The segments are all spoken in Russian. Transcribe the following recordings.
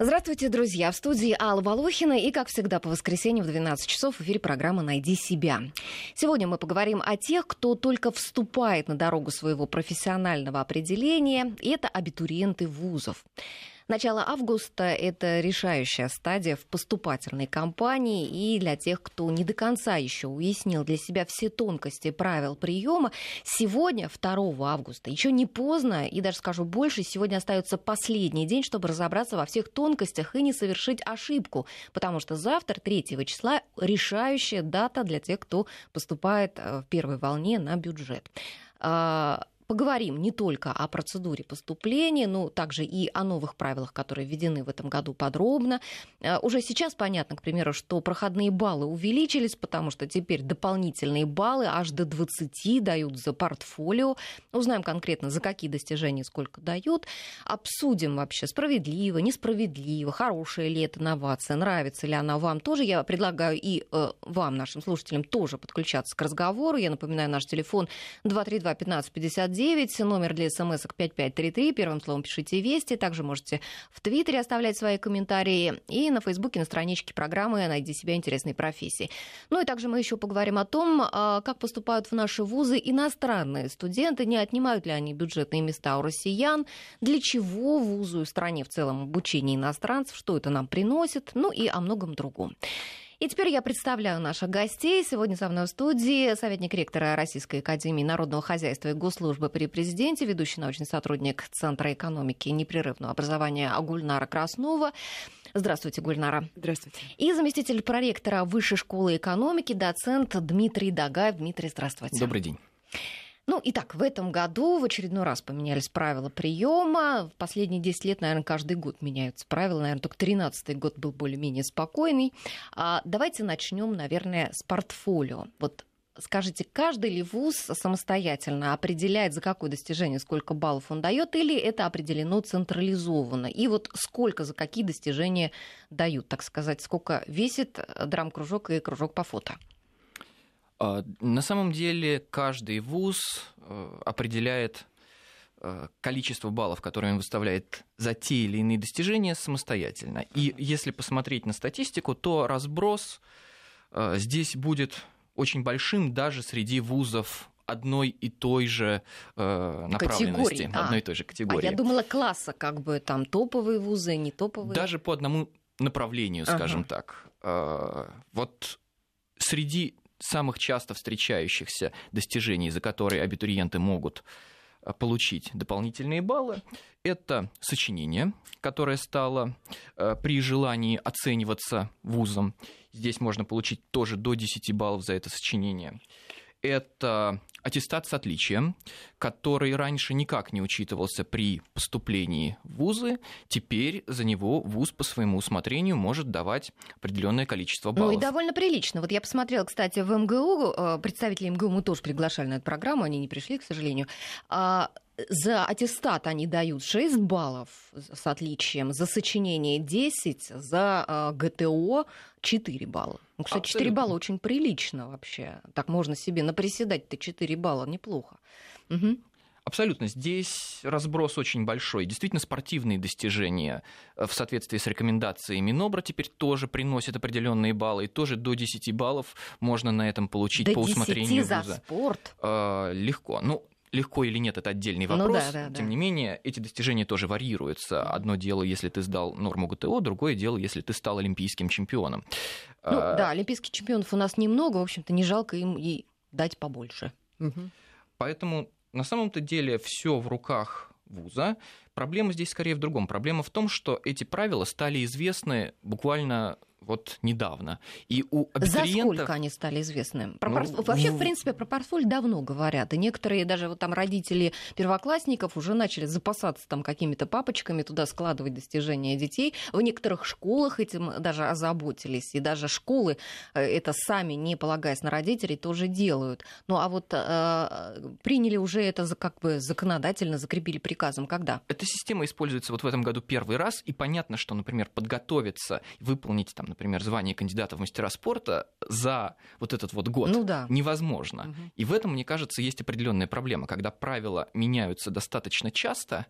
Здравствуйте, друзья! В студии Алла Волохина и, как всегда, по воскресеньям в 12 часов в эфире программа «Найди себя». Сегодня мы поговорим о тех, кто только вступает на дорогу своего профессионального определения, и это абитуриенты вузов. Начало августа – это решающая стадия в поступательной кампании, и для тех, кто не до конца еще уяснил для себя все тонкости правил приема, сегодня, 2 августа, еще не поздно, и даже скажу больше, сегодня остается последний день, чтобы разобраться во всех тонкостях и не совершить ошибку, потому что завтра, 3 числа, решающая дата для тех, кто поступает э, в первой волне на бюджет. А, поговорим не только о процедуре поступления, но также и о новых правилах, которые введены в этом году подробно. Э, уже сейчас понятно, к примеру, что проходные баллы увеличились, потому что теперь дополнительные баллы аж до 20 дают за портфолио. Узнаем конкретно, за какие достижения сколько дают. Обсудим вообще, справедливо, несправедливо, хорошая ли это новация, нравится ли она вам тоже. Я предлагаю и э, вам, нашим слушателям, тоже подключаться к разговору. Я напоминаю, наш телефон 232 15 59 9, номер для смс 5533, первым словом пишите «Вести», также можете в Твиттере оставлять свои комментарии и на Фейсбуке на страничке программы «Найди себя интересной профессии». Ну и также мы еще поговорим о том, а, как поступают в наши вузы иностранные студенты, не отнимают ли они бюджетные места у россиян, для чего вузу и стране в целом обучение иностранцев, что это нам приносит, ну и о многом другом. И теперь я представляю наших гостей. Сегодня со мной в студии советник ректора Российской Академии Народного Хозяйства и Госслужбы при Президенте, ведущий научный сотрудник Центра экономики и непрерывного образования Гульнара Краснова. Здравствуйте, Гульнара. Здравствуйте. И заместитель проректора Высшей школы экономики, доцент Дмитрий Дагаев. Дмитрий, здравствуйте. Добрый день. Ну, итак, в этом году в очередной раз поменялись правила приема. В последние 10 лет, наверное, каждый год меняются правила. Наверное, только 13 год был более-менее спокойный. А давайте начнем, наверное, с портфолио. Вот скажите, каждый ли вуз самостоятельно определяет, за какое достижение сколько баллов он дает, или это определено централизованно? И вот сколько за какие достижения дают, так сказать, сколько весит драм-кружок и кружок по фото? А, на самом деле каждый вуз э, определяет э, количество баллов, которые он выставляет за те или иные достижения самостоятельно. И если посмотреть на статистику, то разброс э, здесь будет очень большим даже среди вузов одной и той же э, направленности, категории. одной и той же категории. А я думала класса, как бы там топовые вузы, не топовые. Даже по одному направлению, скажем ага. так. Э, вот среди самых часто встречающихся достижений, за которые абитуриенты могут э, получить дополнительные баллы, это сочинение, которое стало э, при желании оцениваться вузом. Здесь можно получить тоже до 10 баллов за это сочинение. Это аттестат с отличием, который раньше никак не учитывался при поступлении в вузы, теперь за него вуз по своему усмотрению может давать определенное количество баллов. Ну и довольно прилично. Вот я посмотрела, кстати, в МГУ, э, представители МГУ мы тоже приглашали на эту программу, они не пришли, к сожалению. А, за аттестат они дают 6 баллов с отличием, за сочинение 10, за э, ГТО 4 балла. Ну, кстати, Абсолютно. 4 балла очень прилично вообще. Так можно себе наприседать-то 4 балла, неплохо. Угу. Абсолютно. Здесь разброс очень большой. Действительно, спортивные достижения э, в соответствии с рекомендациями Минобра теперь тоже приносят определенные баллы. И тоже до 10 баллов можно на этом получить до по усмотрению за вуза. спорт? Э, легко. Ну, легко или нет, это отдельный ну вопрос. Ну, да, да, Тем да. не менее, эти достижения тоже варьируются. Одно дело, если ты сдал норму ГТО, другое дело, если ты стал олимпийским чемпионом. Ну, а... Да, олимпийских чемпионов у нас немного, в общем-то, не жалко им и дать побольше. Угу. Поэтому на самом-то деле все в руках вуза. Проблема здесь скорее в другом. Проблема в том, что эти правила стали известны буквально вот недавно. И у абитуриентов... За сколько они стали известны? Про ну, портфоль... Вообще, ну... в принципе, про портфоль давно говорят. И некоторые даже вот там родители первоклассников уже начали запасаться там какими-то папочками, туда складывать достижения детей. В некоторых школах этим даже озаботились. И даже школы э, это сами, не полагаясь на родителей, тоже делают. Ну а вот э, приняли уже это как бы законодательно, закрепили приказом. Когда? Эта система используется вот в этом году первый раз. И понятно, что, например, подготовиться, выполнить там, например, звание кандидата в мастера спорта за вот этот вот год ну, да. невозможно. Угу. И в этом, мне кажется, есть определенная проблема. Когда правила меняются достаточно часто,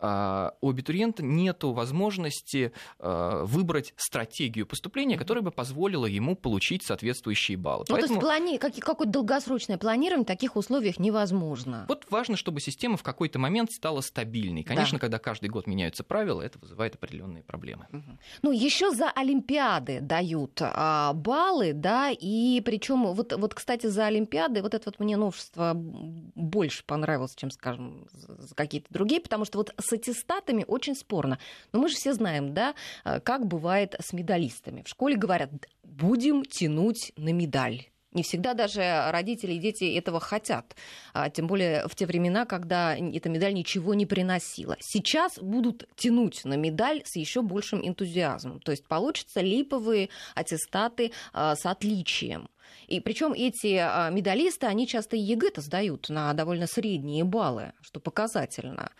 у абитуриента нет возможности а, выбрать стратегию поступления, которая бы позволила ему получить соответствующие баллы. Ну, Поэтому... То есть плани... какое-то долгосрочное планирование в таких условиях невозможно. Вот важно, чтобы система в какой-то момент стала стабильной. Конечно, да. когда каждый год меняются правила, это вызывает определенные проблемы. Угу. Ну, еще за Олимпиады дают а, баллы, да, и причем вот, вот, кстати, за Олимпиады вот это вот мне новшество больше понравилось, чем, скажем, какие-то другие, потому что вот с аттестатами очень спорно. Но мы же все знаем, да, э, как бывает с медалистами. В школе говорят, будем тянуть на медаль. Не всегда даже родители и дети этого хотят. А, тем более в те времена, когда эта медаль ничего не приносила. Сейчас будут тянуть на медаль с еще большим энтузиазмом. То есть получатся липовые аттестаты а, с отличием. И причем эти а, медалисты, они часто ЕГЭ-то сдают на довольно средние баллы, что показательно.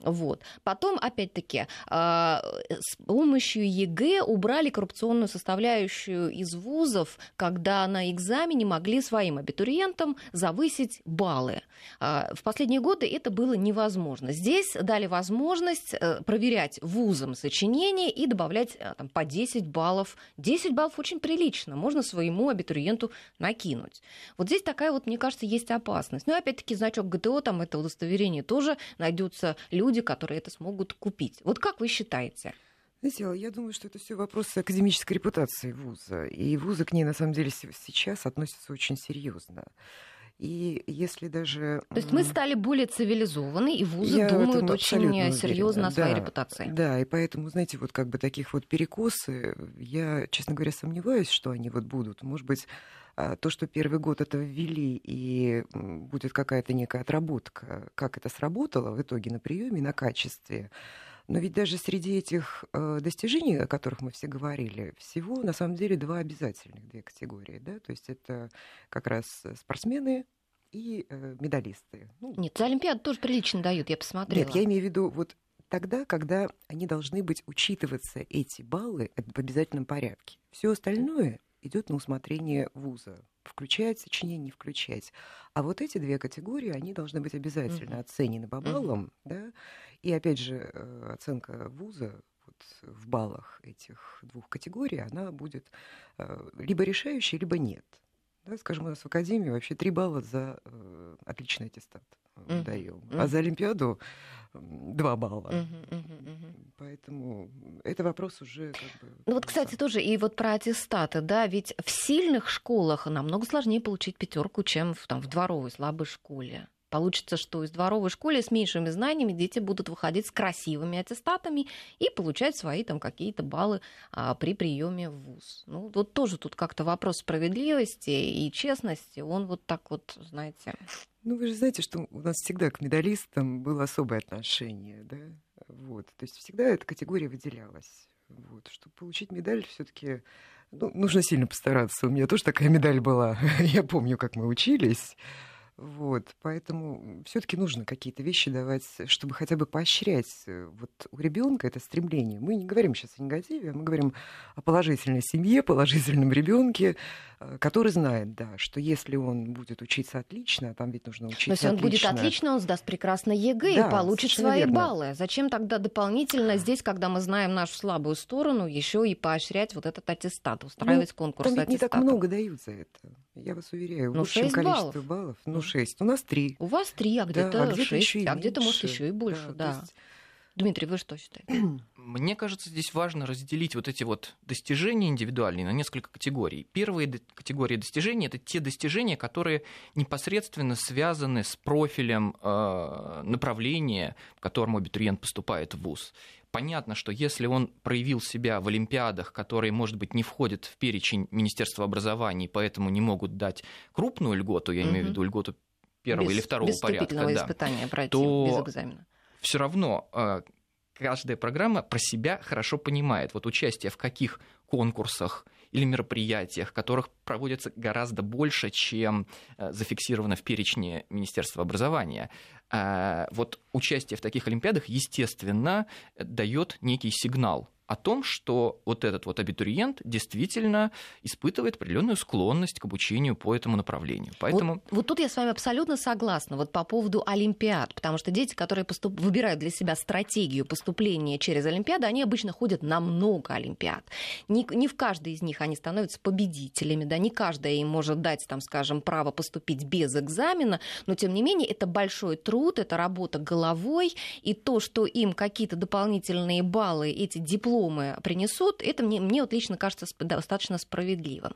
Вот. Потом, опять-таки, а, с помощью ЕГЭ убрали коррупционную составляющую из вузов, когда на экзамене могли своим абитуриентам завысить баллы. А, в последние годы это было невозможно. Здесь дали возможность э, проверять вузам сочинения и добавлять э, там, по 10 баллов. 10 баллов очень прилично, можно своему абитуриенту накинуть. Вот здесь такая вот, мне кажется, есть опасность. Ну и опять-таки значок ГТО, там это удостоверение тоже найдутся люди, люди, которые это смогут купить. Вот как вы считаете? Знаете, я думаю, что это все вопрос академической репутации вуза. И вузы к ней, на самом деле, сейчас относятся очень серьезно. И если даже... То есть мы стали более цивилизованы, и вузы Я думают очень серьезно о своей да, репутации. Да, и поэтому, знаете, вот как бы таких вот перекосы, я, честно говоря, сомневаюсь, что они вот будут. Может быть, то, что первый год это ввели, и будет какая-то некая отработка, как это сработало в итоге на приеме, на качестве. Но ведь даже среди этих э, достижений, о которых мы все говорили, всего на самом деле два обязательных, две категории. Да? То есть это как раз спортсмены и э, медалисты. Ну, Нет, за Олимпиаду тоже прилично дают, я посмотрела. Нет, я имею в виду вот тогда, когда они должны быть учитываться, эти баллы, в обязательном порядке. Все остальное идет на усмотрение вуза. Включать сочинение, не включать. А вот эти две категории, они должны быть обязательно mm-hmm. оценены по баллам. Mm-hmm. Да? И опять же, э, оценка вуза вот в баллах этих двух категорий, она будет э, либо решающей, либо нет. Да, скажем, у нас в Академии вообще три балла за э, отличный аттестат mm-hmm. даем. Mm-hmm. А за Олимпиаду два балла. Mm-hmm, mm-hmm, Поэтому это вопрос уже как бы... Ну вот, кстати, тоже и вот про аттестаты, да, ведь в сильных школах намного сложнее получить пятерку, чем в, там, в дворовой слабой школе. Получится, что из дворовой школы с меньшими знаниями дети будут выходить с красивыми аттестатами и получать свои там какие-то баллы а, при приеме в ВУЗ. Ну, вот тоже тут как-то вопрос справедливости и честности, он вот так вот, знаете... Ну, вы же знаете, что у нас всегда к медалистам было особое отношение, да? Вот. То есть всегда эта категория выделялась. Вот. Чтобы получить медаль, все-таки ну, нужно сильно постараться. У меня тоже такая медаль была. Я помню, как мы учились. Вот, поэтому все-таки нужно какие-то вещи давать, чтобы хотя бы поощрять э, вот у ребенка это стремление. Мы не говорим сейчас о негативе, а мы говорим о положительной семье, положительном ребенке, э, который знает, да, что если он будет учиться отлично, а там ведь нужно учиться Но если он будет отлично, он сдаст прекрасно ЕГЭ да, и получит свои верно. баллы. Зачем тогда дополнительно здесь, когда мы знаем нашу слабую сторону, еще и поощрять вот этот аттестат, устраивать ну, конкурс там ведь не так много дают за это. Я вас уверяю, ну, высшее количество баллов. баллов. Ну, 6. У нас 3. У вас 3, а где-то да, а где 6, а где-то, может, еще и больше, да. да. Дмитрий, вы что считаете? Мне кажется, здесь важно разделить вот эти вот достижения индивидуальные на несколько категорий. Первые категории достижений – это те достижения, которые непосредственно связаны с профилем э, направления, в котором абитуриент поступает в ВУЗ понятно, что если он проявил себя в Олимпиадах, которые, может быть, не входят в перечень Министерства образования, и поэтому не могут дать крупную льготу, я имею в виду льготу первого без, или второго без порядка, да, испытания пройти то без экзамена. Все равно э, каждая программа про себя хорошо понимает, вот участие в каких конкурсах или мероприятиях, которых проводится гораздо больше, чем э, зафиксировано в перечне Министерства образования. А, вот участие в таких олимпиадах, естественно, дает некий сигнал о том, что вот этот вот абитуриент действительно испытывает определенную склонность к обучению по этому направлению. Поэтому... Вот, вот тут я с вами абсолютно согласна вот по поводу Олимпиад, потому что дети, которые поступ... выбирают для себя стратегию поступления через Олимпиады, они обычно ходят на много Олимпиад. Не, не в каждой из них они становятся победителями, да, не каждая им может дать, там, скажем, право поступить без экзамена, но тем не менее это большой труд, это работа головой, и то, что им какие-то дополнительные баллы, эти дипломы дипломы принесут, это мне, мне вот лично кажется достаточно справедливым.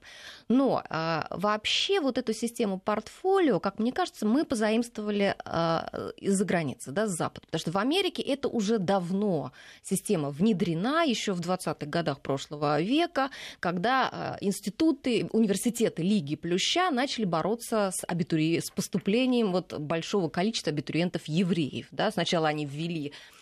Но э, вообще вот эту систему портфолио, как мне кажется, мы позаимствовали э, из-за границы, да, с Запада. Потому что в Америке это уже давно система внедрена, еще в 20-х годах прошлого века, когда э, институты, университеты Лиги Плюща начали бороться с, абитури... с поступлением вот большого количества абитуриентов евреев. Да. Сначала они ввели а,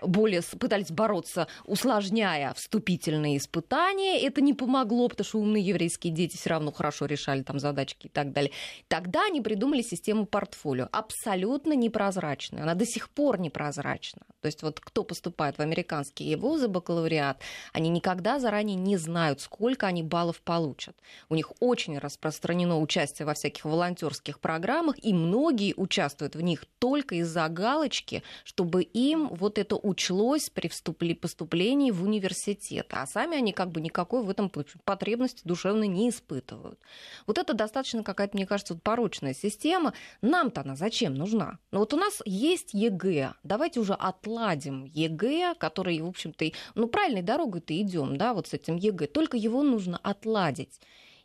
более пытались бороться, усложняя вступительные испытания. Это не помогло, потому что умные еврейские дети все равно хорошо решали там задачки и так далее. Тогда они придумали систему портфолио, абсолютно непрозрачную. Она до сих пор непрозрачна. То есть вот кто поступает в американские вузы, бакалавриат, они никогда заранее не знают, сколько они баллов получат. У них очень распространено участие во всяких волонтерских программах, и многие участвуют в них только из-за галочки, чтобы им вот это учлось при вступли, поступлении в университет, а сами они как бы никакой в этом потребности душевно не испытывают. Вот это достаточно какая-то, мне кажется, порочная система. Нам-то она зачем нужна? Ну вот у нас есть ЕГЭ, давайте уже отладим ЕГЭ, который, в общем-то, ну правильной дорогой-то идем, да, вот с этим ЕГЭ, только его нужно отладить.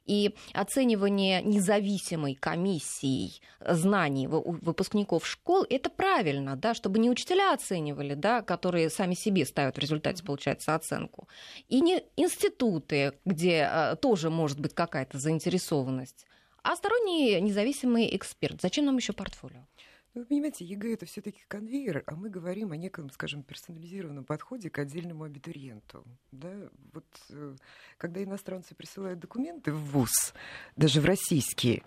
И оценивание независимой комиссией знаний выпускников школ – это правильно, да, чтобы не учителя оценивали, да, которые сами себе ставят в результате, получается, оценку, и не институты, где э, тоже может быть какая-то заинтересованность, а сторонний независимый эксперт. Зачем нам еще портфолио? Ну, вы понимаете, ЕГЭ это все-таки конвейер, а мы говорим о неком, скажем, персонализированном подходе к отдельному абитуриенту. Да? Вот, э, когда иностранцы присылают документы в ВУЗ, даже в российские,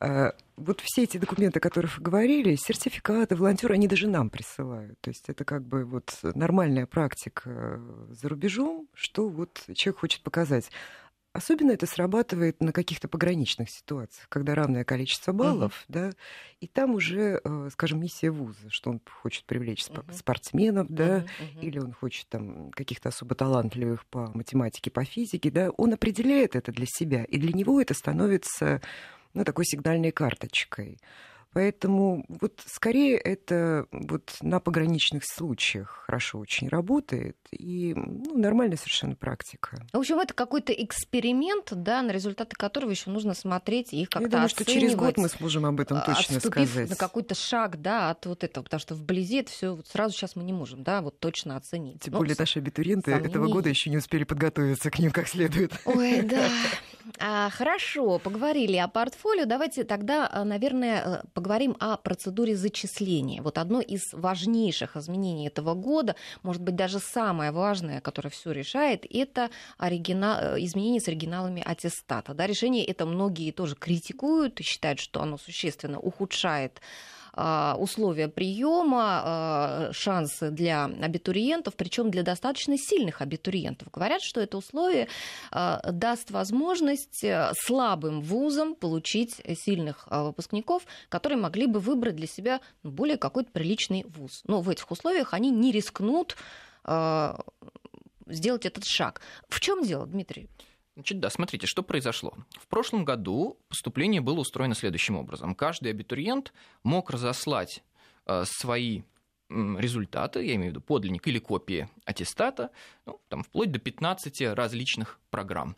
э, вот все эти документы, о которых вы говорили, сертификаты, волонтеры, они даже нам присылают. То есть это как бы вот нормальная практика за рубежом, что вот человек хочет показать. Особенно это срабатывает на каких-то пограничных ситуациях, когда равное количество баллов, uh-huh. да, и там уже, э, скажем, миссия вуза, что он хочет привлечь uh-huh. спортсменов, да, uh-huh. или он хочет там каких-то особо талантливых по математике, по физике, да, он определяет это для себя, и для него это становится, ну, такой сигнальной карточкой. Поэтому вот скорее это вот на пограничных случаях хорошо очень работает и ну, нормальная совершенно практика. В общем, это какой-то эксперимент, да, на результаты которого еще нужно смотреть и как-то Я думаю, оценивать, что через год мы сможем об этом точно сказать. на какой-то шаг, да, от вот этого, потому что вблизи это все вот сразу сейчас мы не можем, да, вот точно оценить. Тем ну, более наши абитуриенты сомнений... этого года еще не успели подготовиться к ним как следует. Ой, да. А, хорошо, поговорили о портфолио. Давайте тогда, а, наверное, э, поговорим о процедуре зачисления. Вот одно из важнейших изменений этого года, может быть, даже самое важное, которое все решает, это оригинал, э, изменение с оригиналами аттестата. Да, решение это многие тоже критикуют и считают, что оно существенно ухудшает условия приема, а, шансы для абитуриентов, причем для достаточно сильных абитуриентов. Говорят, что это условие а, даст возможность э, слабым вузам получить сильных выпускников, которые могли бы выбрать для себя более какой-то приличный вуз. Но в этих условиях они не рискнут сделать этот шаг. В чем дело, Дмитрий? Значит, да, смотрите, что произошло. В прошлом году поступление было устроено следующим образом. Каждый абитуриент мог разослать э, свои результаты, я имею в виду подлинник или копии аттестата, ну, там, вплоть до 15 различных программ.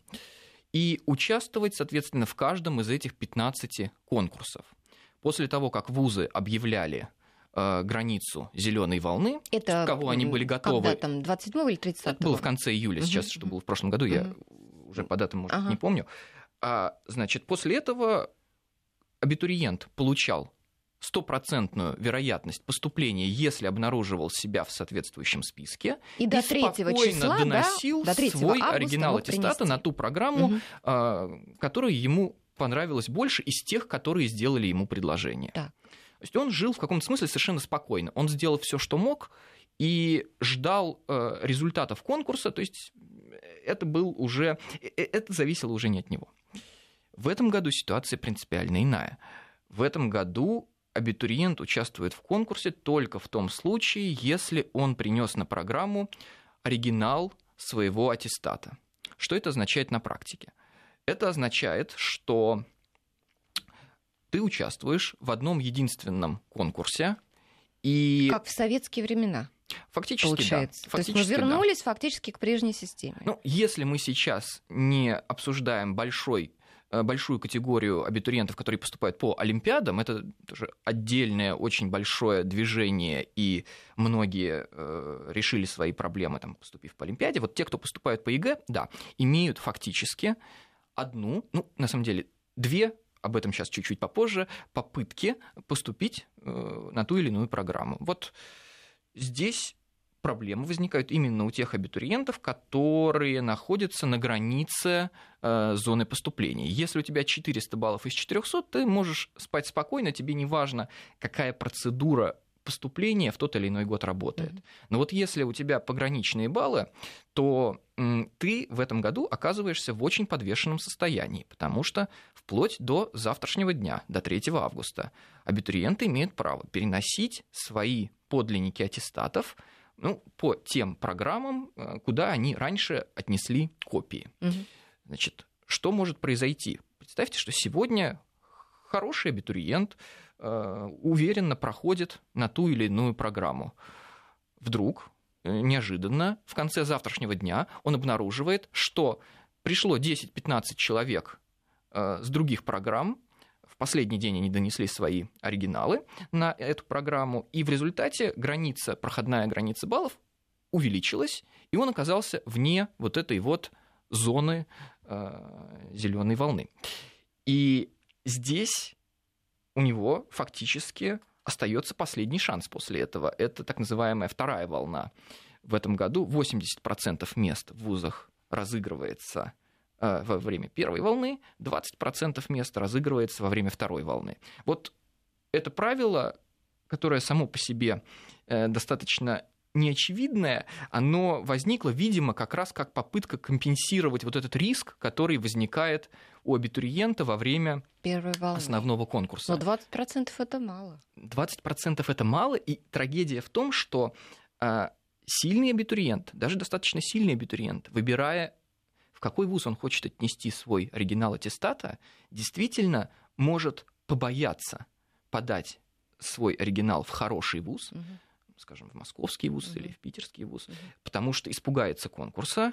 И участвовать, соответственно, в каждом из этих 15 конкурсов. После того, как вузы объявляли э, границу зеленой волны, это кого они были готовы. Когда там 27 или 30 Это было в конце июля, сейчас, что было в прошлом году, я уже по датам, может, ага. не помню. А, значит, после этого абитуриент получал стопроцентную вероятность поступления, если обнаруживал себя в соответствующем списке, и, до третьего числа, доносил да? до свой оригинал аттестата принести. на ту программу, угу. которая ему понравилась больше из тех, которые сделали ему предложение. Так. То есть он жил в каком-то смысле совершенно спокойно. Он сделал все, что мог, и ждал э, результатов конкурса, то есть это был уже, это зависело уже не от него. В этом году ситуация принципиально иная. В этом году абитуриент участвует в конкурсе только в том случае, если он принес на программу оригинал своего аттестата. Что это означает на практике? Это означает, что ты участвуешь в одном единственном конкурсе. И... Как в советские времена. Фактически, получается. да. Фактически, То есть мы вернулись да. фактически к прежней системе. Ну, если мы сейчас не обсуждаем большой Э, большую категорию абитуриентов, которые поступают по Олимпиадам. Это тоже отдельное очень большое движение, и многие э, решили свои проблемы, там, поступив по Олимпиаде. Вот те, кто поступают по ЕГЭ, да, имеют фактически одну, ну, на самом деле, две об этом сейчас чуть-чуть попозже, попытки поступить э, на ту или иную программу. Вот здесь проблемы возникают именно у тех абитуриентов, которые находятся на границе э, зоны поступления. Если у тебя 400 баллов из 400, ты можешь спать спокойно, тебе не важно, какая процедура поступления в тот или иной год работает. Mm-hmm. Но вот если у тебя пограничные баллы, то ты в этом году оказываешься в очень подвешенном состоянии, потому что вплоть до завтрашнего дня, до 3 августа, абитуриенты имеют право переносить свои подлинники аттестатов ну, по тем программам, э, куда они раньше отнесли копии. Угу. Значит, что может произойти? Представьте, что сегодня хороший абитуриент уверенно проходит на ту или иную программу. Вдруг, э, неожиданно, в конце завтрашнего дня он обнаруживает, что пришло 10-15 человек э, с других программ, в последний день они донесли свои оригиналы на эту программу, и в результате граница, проходная граница баллов увеличилась, и он оказался вне вот этой вот зоны э, зеленой волны. И здесь у него фактически остается последний шанс после этого. Это так называемая вторая волна. В этом году 80% мест в вузах разыгрывается Э, во время первой волны, 20% мест разыгрывается во время второй волны. Вот это правило, которое само по себе э, достаточно неочевидное, оно возникло, видимо, как раз как попытка компенсировать вот этот риск, который возникает у абитуриента во время основного конкурса. Но 20% это мало. 20% это мало, и трагедия в том, что э, сильный абитуриент, даже достаточно сильный абитуриент, выбирая в какой вуз он хочет отнести свой оригинал аттестата, действительно может побояться подать свой оригинал в хороший вуз, угу. скажем, в московский вуз угу. или в питерский вуз, угу. потому что испугается конкурса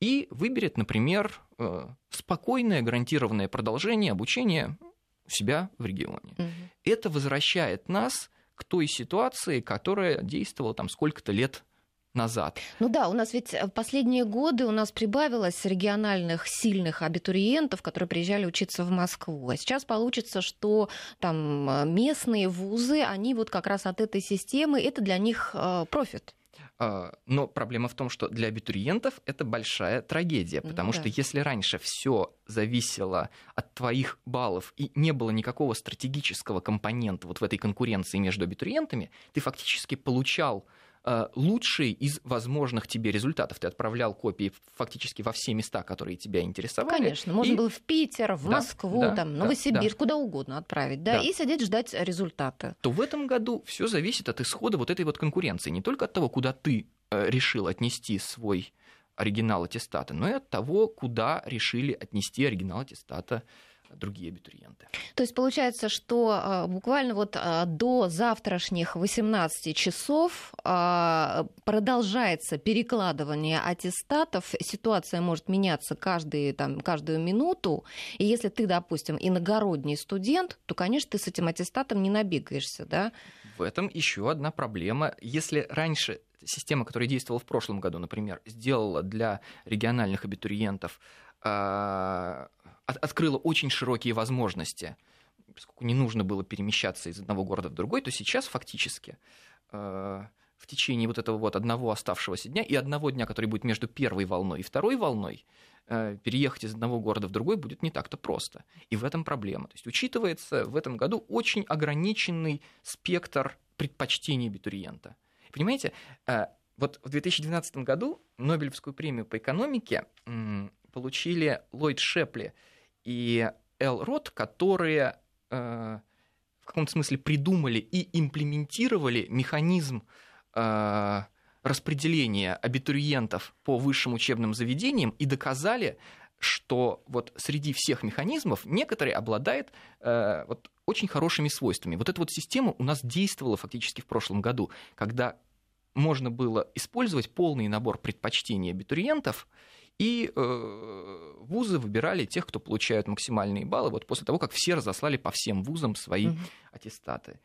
и выберет, например, э, спокойное гарантированное продолжение обучения у себя в регионе. Угу. Это возвращает нас к той ситуации, которая действовала там сколько-то лет назад. Ну да, у нас ведь в последние годы у нас прибавилось региональных сильных абитуриентов, которые приезжали учиться в Москву. А сейчас получится, что там э, местные вузы, они вот как раз от этой системы, это для них э, профит. А, но проблема в том, что для абитуриентов это большая трагедия, потому да. что если раньше все зависело от твоих баллов и не было никакого стратегического компонента вот в этой конкуренции между абитуриентами, ты фактически получал лучший из возможных тебе результатов. Ты отправлял копии фактически во все места, которые тебя интересовали. Конечно, можно и... было в Питер, в да, Москву, да, там, Новосибирск, да. куда угодно отправить, да, да, и сидеть ждать результата. То в этом году все зависит от исхода вот этой вот конкуренции, не только от того, куда ты э, решил отнести свой оригинал аттестата, но и от того, куда решили отнести оригинал аттестата другие абитуриенты. То есть получается, что а, буквально вот а, до завтрашних 18 часов а, продолжается перекладывание аттестатов. Ситуация может меняться каждый, там, каждую минуту. И если ты, допустим, иногородний студент, то, конечно, ты с этим аттестатом не набегаешься, да? В этом еще одна проблема. Если раньше система, которая действовала в прошлом году, например, сделала для региональных абитуриентов открыло очень широкие возможности, поскольку не нужно было перемещаться из одного города в другой, то сейчас фактически э, в течение вот этого вот одного оставшегося дня и одного дня, который будет между первой волной и второй волной, э, переехать из одного города в другой будет не так-то просто. И в этом проблема. То есть учитывается в этом году очень ограниченный спектр предпочтений абитуриента. Понимаете, э, вот в 2012 году Нобелевскую премию по экономике получили Ллойд Шепли и Эл Рот, которые э, в каком-то смысле придумали и имплементировали механизм э, распределения абитуриентов по высшим учебным заведениям и доказали, что вот среди всех механизмов некоторые обладают э, вот, очень хорошими свойствами. Вот эта вот система у нас действовала фактически в прошлом году, когда можно было использовать полный набор предпочтений абитуриентов, и э, вузы выбирали тех, кто получают максимальные баллы, вот после того, как все разослали по всем вузам свои угу. аттестаты.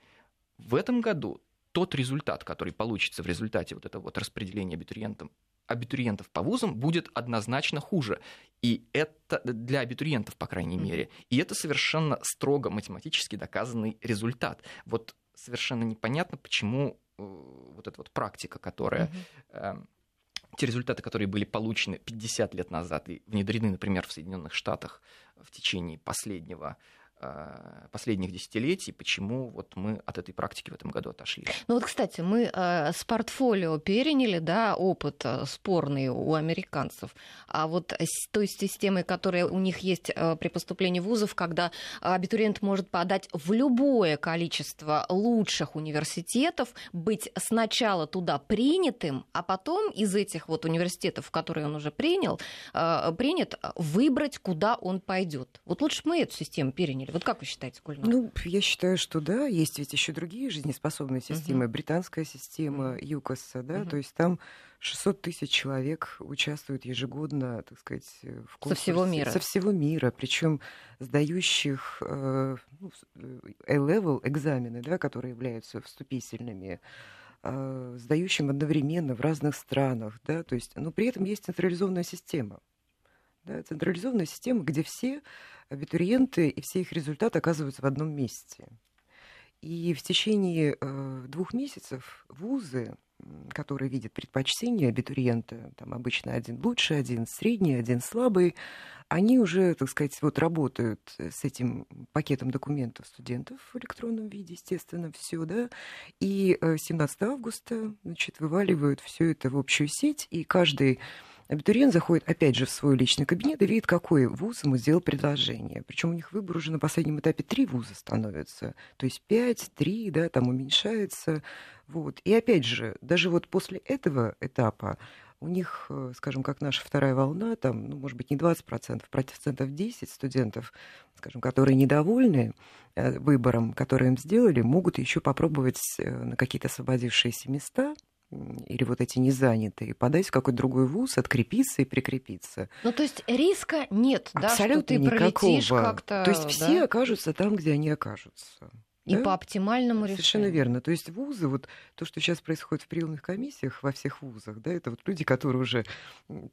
В этом году тот результат, который получится в результате вот этого вот распределения абитуриентам, абитуриентов по вузам будет однозначно хуже. И это для абитуриентов, по крайней мере. И это совершенно строго математически доказанный результат. Вот совершенно непонятно, почему э, вот эта вот практика, которая э, те результаты, которые были получены 50 лет назад и внедрены, например, в Соединенных Штатах в течение последнего последних десятилетий, почему вот мы от этой практики в этом году отошли. Ну вот, кстати, мы э, с портфолио переняли, да, опыт э, спорный у американцев, а вот с той системой, которая у них есть э, при поступлении в вузов, когда абитуриент может подать в любое количество лучших университетов, быть сначала туда принятым, а потом из этих вот университетов, в которые он уже принял, э, принят, выбрать, куда он пойдет. Вот лучше мы эту систему переняли приняли. Вот как вы считаете, Гульнар? Ну, я считаю, что да, есть ведь еще другие жизнеспособные системы. Угу. Британская система ЮКОСа, да, угу. то есть там 600 тысяч человек участвуют ежегодно, так сказать, в конкурсе. Со всего мира. Со всего мира, причем сдающих э, ну, э, A-level экзамены, да, которые являются вступительными, э, сдающим одновременно в разных странах, да, то есть, но при этом есть централизованная система. Да, централизованная система, где все абитуриенты и все их результаты оказываются в одном месте. И в течение э, двух месяцев вузы, которые видят предпочтение абитуриента, там обычно один лучший, один средний, один слабый, они уже, так сказать, вот работают с этим пакетом документов студентов в электронном виде, естественно, все, да, и 17 э, августа, значит, вываливают все это в общую сеть, и каждый Абитуриент заходит опять же в свой личный кабинет и видит, какой вуз ему сделал предложение. Причем у них выбор уже на последнем этапе три вуза становится. То есть пять, три, да, там уменьшается. Вот. И опять же, даже вот после этого этапа у них, э, скажем, как наша вторая волна, там, ну, может быть, не 20%, процентов 10 студентов, скажем, которые недовольны э, выбором, который им сделали, могут еще попробовать э, на какие-то освободившиеся места или вот эти незанятые, подать в какой-то другой вуз, открепиться и прикрепиться. Ну, то есть риска нет, Абсолютно да, что ты никакого. как-то... То есть все да? окажутся там, где они окажутся. И да? по оптимальному решению. Совершенно верно. То есть вузы, вот то, что сейчас происходит в приемных комиссиях во всех вузах, да, это вот люди, которые уже,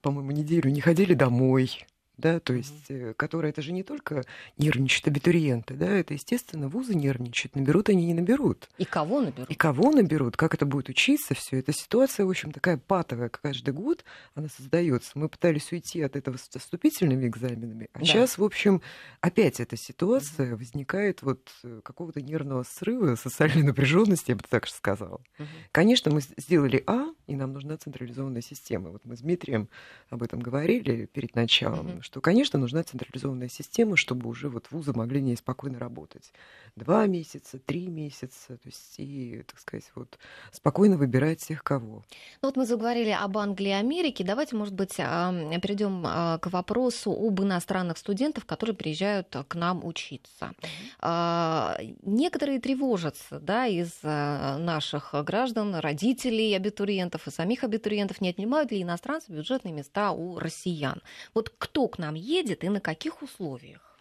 по-моему, неделю не ходили домой, да, то есть, mm-hmm. которая это же не только нервничают абитуриенты, да, это, естественно, вузы нервничают, наберут они, не наберут. И кого наберут? И кого наберут, как это будет учиться, все. Эта ситуация, в общем, такая патовая, каждый год она создается. Мы пытались уйти от этого с вступительными экзаменами, а да. сейчас, в общем, опять эта ситуация mm-hmm. возникает вот э, какого-то нервного срыва, социальной напряженности, я бы так же сказала. Mm-hmm. Конечно, мы сделали А, и нам нужна централизованная система. Вот мы с Дмитрием об этом говорили перед началом, mm-hmm что, конечно, нужна централизованная система, чтобы уже вот вузы могли не спокойно работать. Два месяца, три месяца, то есть и, так сказать, вот спокойно выбирать всех кого. Ну вот мы заговорили об Англии и Америке. Давайте, может быть, перейдем а, к вопросу об иностранных студентах, которые приезжают к нам учиться. Mm-hmm. Некоторые тревожатся, да, из а, наших граждан, родителей абитуриентов и самих абитуриентов, не отнимают ли иностранцы бюджетные места у россиян. Вот кто к нам едет и на каких условиях?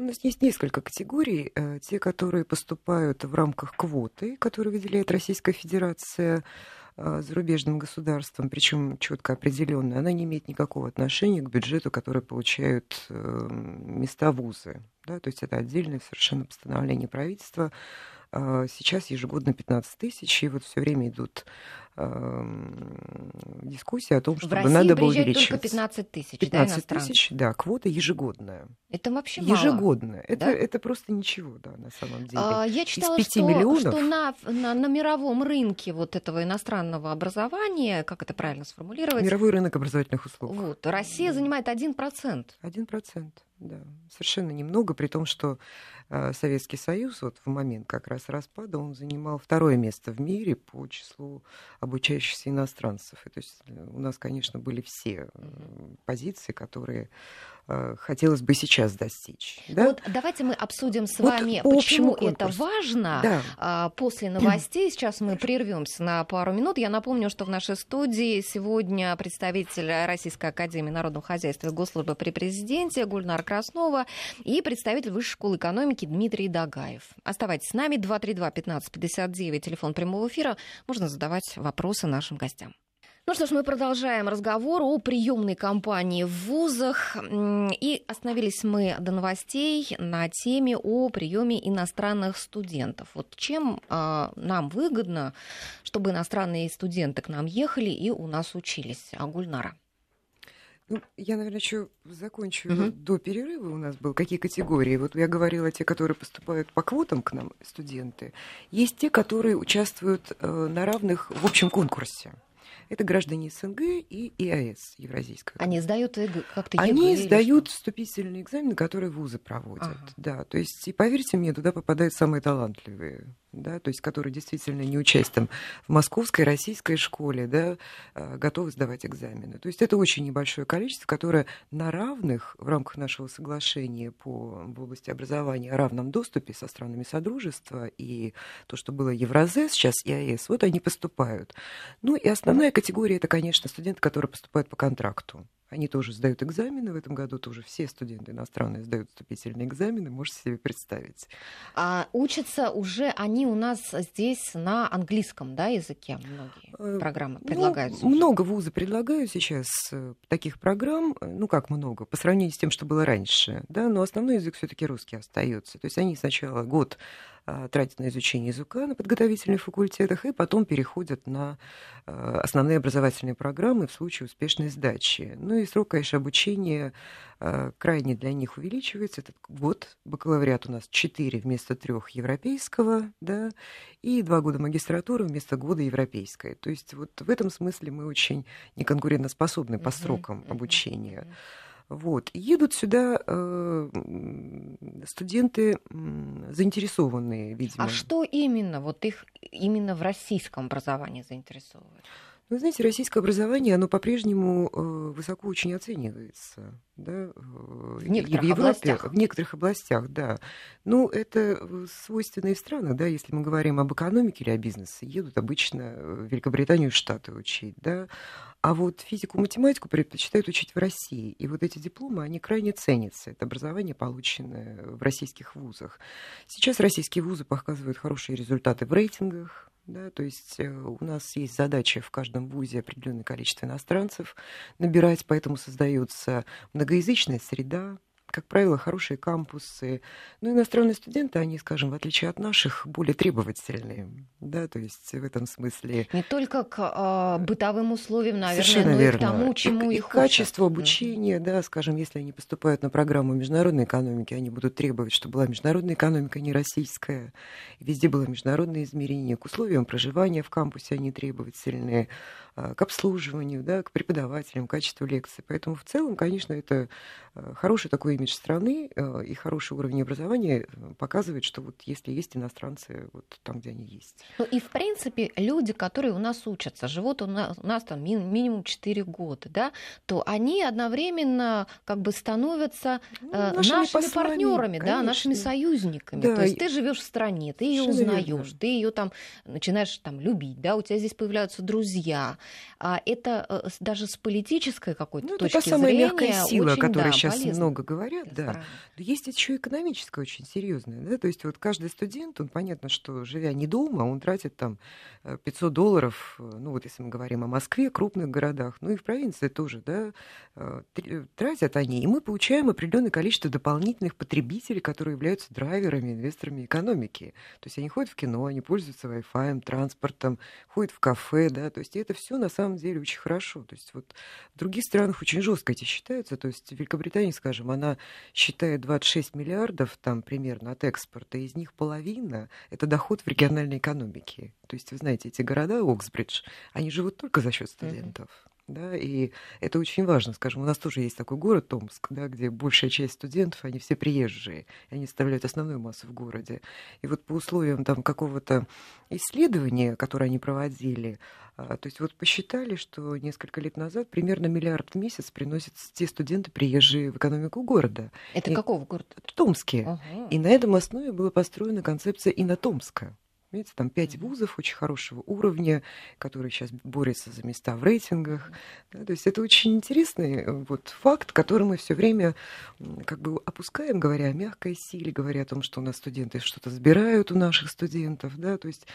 У нас есть несколько категорий. Э, те, которые поступают в рамках квоты, которые выделяет Российская Федерация э, зарубежным государствам, причем четко определенная, она не имеет никакого отношения к бюджету, который получают э, места вузы. Да, то есть это отдельное совершенно постановление правительства сейчас ежегодно 15 тысяч, и вот все время идут дискуссии о том, чтобы в надо было увеличивать. только 15 тысяч, 15 да, тысяч, да, квота ежегодная. Это вообще мало. Ежегодная. Это, да? это просто ничего, да, на самом деле. А, я читала, Из 5 что, миллионов... что на, на, на мировом рынке вот этого иностранного образования, как это правильно сформулировать? Мировой рынок образовательных услуг. Вот, Россия да. занимает 1%. 1%, да. Совершенно немного, при том, что Советский Союз вот в момент как раз распада, он занимал второе место в мире по числу обучающихся иностранцев. И, то есть э, у нас, конечно, были все позиции, которые Э, хотелось бы сейчас достичь. Да? Вот давайте мы обсудим с вами, вот почему это важно. Да. А, после новостей сейчас мы прервемся на пару минут. Я напомню, что в нашей студии сегодня представитель Российской Академии Народного Хозяйства и Госслужбы при президенте Гульнар Краснова и представитель Высшей школы экономики Дмитрий Дагаев. Оставайтесь с нами. 232-1559, телефон прямого эфира. Можно задавать вопросы нашим гостям. Ну что ж, мы продолжаем разговор о приемной кампании в вузах. И остановились мы до новостей на теме о приеме иностранных студентов. Вот чем э, нам выгодно, чтобы иностранные студенты к нам ехали и у нас учились? Агульнара. Ну, я, наверное, еще закончу угу. до перерыва у нас был. Какие категории? Вот я говорила, те, которые поступают по квотам к нам, студенты. Есть те, которые участвуют э, на равных в общем конкурсе. Это граждане СНГ и ИАС, Евразийская. Они сдают как-то Они сдают вступительные экзамены, которые вузы проводят. Ага. Да, то есть, и поверьте мне, туда попадают самые талантливые да, то есть которые действительно не учась там в московской, российской школе, да, а, готовы сдавать экзамены. То есть это очень небольшое количество, которое на равных в рамках нашего соглашения по в области образования о равном доступе со странами Содружества и то, что было Евразес, сейчас ИАЭС, вот они поступают. Ну и основная категория это, конечно, студенты, которые поступают по контракту. Они тоже сдают экзамены. В этом году тоже все студенты иностранные сдают вступительные экзамены. Можете себе представить. А учатся уже они у нас здесь на английском да, языке многие э, программы ну, предлагаются? Ну, много вузы предлагают сейчас э, таких программ. Ну, как много, по сравнению с тем, что было раньше. Да, но основной язык все таки русский остается. То есть они сначала год тратят на изучение языка на подготовительных факультетах и потом переходят на а, основные образовательные программы в случае успешной сдачи. Ну и срок, конечно, обучения а, крайне для них увеличивается. Этот год бакалавриат у нас 4 вместо 3 европейского, да, и 2 года магистратуры вместо года европейской. То есть вот в этом смысле мы очень неконкурентоспособны по срокам обучения. Вот. Едут сюда э, студенты заинтересованные, видимо. А что именно, вот их именно в российском образовании заинтересовывает? Вы знаете, российское образование, оно по-прежнему э, высоко очень оценивается. Да, э, в некоторых в Европе, областях. В некоторых областях, да. Ну, это свойственно и в странах, да, если мы говорим об экономике или о бизнесе, едут обычно в Великобританию, Штаты учить, да. А вот физику, математику предпочитают учить в России. И вот эти дипломы, они крайне ценятся. Это образование, полученное в российских вузах. Сейчас российские вузы показывают хорошие результаты в рейтингах. Да, то есть э, у нас есть задача в каждом вузе определенное количество иностранцев набирать, поэтому создается многоязычная среда, как правило, хорошие кампусы. Но иностранные студенты, они, скажем, в отличие от наших, более требовательные. Да, то есть в этом смысле... Не только к э, бытовым условиям, наверное, Совершенно но верно. и к тому, чему и, их и качество обучения, mm-hmm. да, скажем, если они поступают на программу международной экономики, они будут требовать, чтобы была международная экономика, а не российская. Везде было международное измерение. К условиям проживания в кампусе они требовательные, а, к обслуживанию, да, к преподавателям, к качеству лекций. Поэтому в целом, конечно, это а, хороший такой имидж страны э, и хороший уровень образования э, показывает, что вот если есть иностранцы вот там, где они есть. Ну и в принципе люди, которые у нас учатся, живут у нас, у нас там минимум 4 года, да, то они одновременно как бы становятся ну, э, нашими, нашими партнерами, да, нашими союзниками. Да. То есть ты живешь в стране, ты ее узнаешь, ты ее там начинаешь там любить, да, у тебя здесь появляются друзья, а это э, даже с политической какой-то ну, точки это та самая зрения мягкая сила, о которой да, сейчас полезно. много говорят, да. Есть еще экономическая очень серьезная, да, то есть вот каждый студент, он понятно, что живя не дома, он тратит там 500 долларов, ну вот если мы говорим о Москве, крупных городах, ну и в провинции тоже, да, тратят они, и мы получаем определенное количество дополнительных потребителей, которые являются драйверами, инвесторами экономики. То есть они ходят в кино, они пользуются Wi-Fi, транспортом, ходят в кафе, да, то есть это все на самом деле очень хорошо. То есть вот в других странах очень жестко эти считаются, то есть Великобритания, скажем, она считает 26 миллиардов там примерно от экспорта, из них половина — это доход в региональной экономике. То есть, вы знаете, эти города, Оксбридж, они живут только за счет студентов. Mm-hmm да, и это очень важно. Скажем, у нас тоже есть такой город Томск, да, где большая часть студентов, они все приезжие, они составляют основную массу в городе. И вот по условиям там какого-то исследования, которое они проводили, а, то есть вот посчитали, что несколько лет назад примерно миллиард в месяц приносят те студенты, приезжие в экономику города. Это и... какого города? В Томске. Ага. И на этом основе была построена концепция Инотомска. Видите, там пять вузов очень хорошего уровня, которые сейчас борются за места в рейтингах. Да, то есть это очень интересный э, вот, факт, который мы все время как бы опускаем, говоря о мягкой силе, говоря о том, что у нас студенты что-то забирают у наших студентов. Да, то есть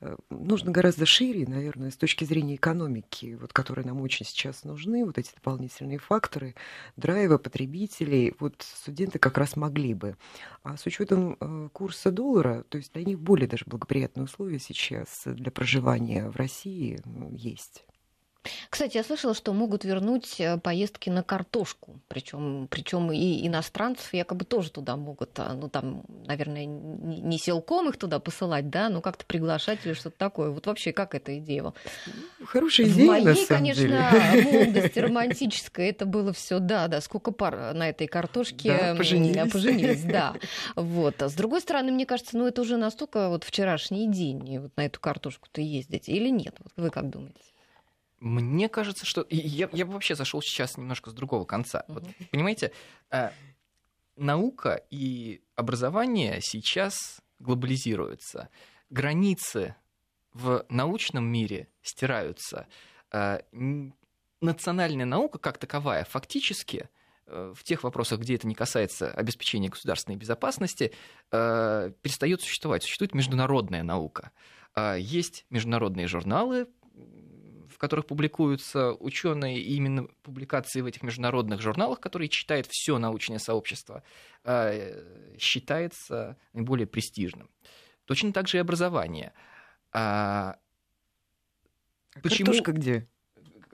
э, нужно гораздо шире, наверное, с точки зрения экономики, вот, которые нам очень сейчас нужны, вот эти дополнительные факторы, драйва потребителей, вот студенты как раз могли бы. А с учетом э, курса доллара, то есть для них более даже благоприятно благоприятные условия сейчас для проживания в России есть. Кстати, я слышала, что могут вернуть э, поездки на картошку, причем, причем и иностранцев якобы тоже туда могут, а, ну там, наверное, не силком их туда посылать, да, но как-то приглашать или что-то такое. Вот вообще как эта идея? Хорошая идея, В моей, на самом конечно, деле. молодости романтической это было все, да, да, сколько пар на этой картошке да, поженились. поженились, да. Вот. А с другой стороны, мне кажется, ну это уже настолько вот вчерашний день, вот на эту картошку-то ездить или нет? Вот вы как думаете? Мне кажется, что я, я бы вообще зашел сейчас немножко с другого конца. Uh-huh. Вот, понимаете, э, наука и образование сейчас глобализируются. Границы в научном мире стираются. Э, национальная наука как таковая фактически э, в тех вопросах, где это не касается обеспечения государственной безопасности, э, перестает существовать. Существует международная наука. Э, есть международные журналы, в которых публикуются ученые, и именно публикации в этих международных журналах, которые читает все научное сообщество, э, считается наиболее престижным. Точно так же и образование. А, а почему... Картошка где?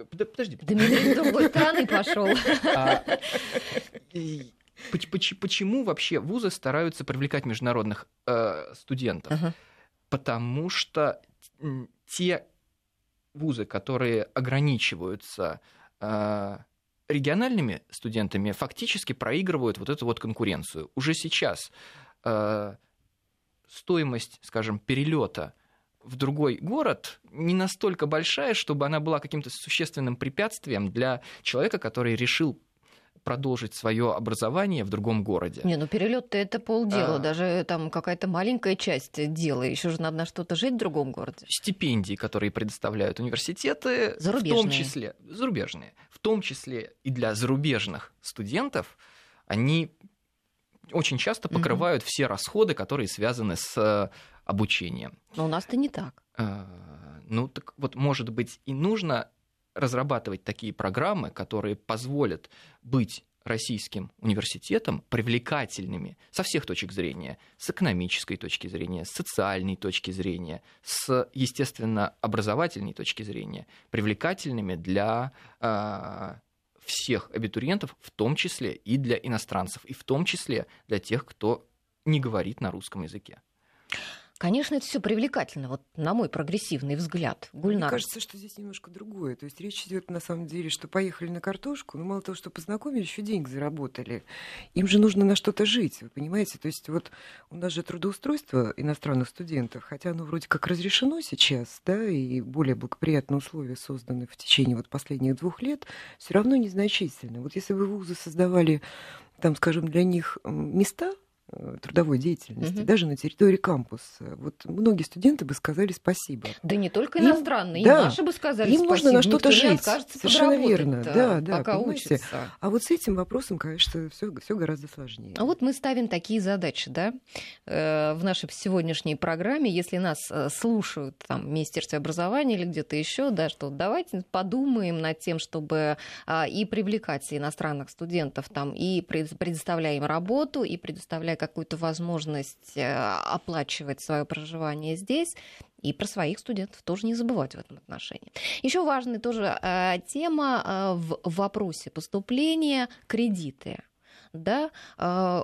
Подожди. Дмитрий с другой стороны пошел. Почему вообще вузы стараются привлекать международных э, студентов? Uh-huh. Потому что те вузы, которые ограничиваются э, региональными студентами, фактически проигрывают вот эту вот конкуренцию. Уже сейчас э, стоимость, скажем, перелета в другой город не настолько большая, чтобы она была каким-то существенным препятствием для человека, который решил продолжить свое образование в другом городе. Не, ну перелет-то это полдела, а... даже там какая-то маленькая часть дела. Еще же надо на что-то жить в другом городе. Стипендии, которые предоставляют университеты, в том числе зарубежные, в том числе и для зарубежных студентов, они очень часто покрывают mm-hmm. все расходы, которые связаны с э, обучением. Но у нас-то не так. А, ну так вот, может быть, и нужно разрабатывать такие программы, которые позволят быть российским университетам привлекательными со всех точек зрения, с экономической точки зрения, с социальной точки зрения, с, естественно, образовательной точки зрения, привлекательными для э, всех абитуриентов, в том числе и для иностранцев, и в том числе для тех, кто не говорит на русском языке. Конечно, это все привлекательно, вот на мой прогрессивный взгляд. Гульнар. Мне кажется, что здесь немножко другое. То есть речь идет на самом деле, что поехали на картошку, но мало того, что познакомились, еще денег заработали. Им же нужно на что-то жить, вы понимаете? То есть вот у нас же трудоустройство иностранных студентов, хотя оно вроде как разрешено сейчас, да, и более благоприятные условия созданы в течение вот последних двух лет, все равно незначительно. Вот если бы вузы создавали, там, скажем, для них места трудовой деятельности, угу. даже на территории кампуса. Вот многие студенты бы сказали спасибо. Да не только иностранные, им, и да, наши бы сказали им спасибо. нужно на что-то жить. Совершенно верно. Да, да, пока понимаете? учится. А вот с этим вопросом, конечно, все, все гораздо сложнее. А вот мы ставим такие задачи, да, э, в нашей сегодняшней программе. Если нас э, слушают там в Министерстве образования или где-то еще, да, что давайте подумаем над тем, чтобы а, и привлекать иностранных студентов там, и предоставляя им работу, и предоставляя какую-то возможность э, оплачивать свое проживание здесь, и про своих студентов тоже не забывать в этом отношении. Еще важная тоже э, тема э, в вопросе поступления кредиты да,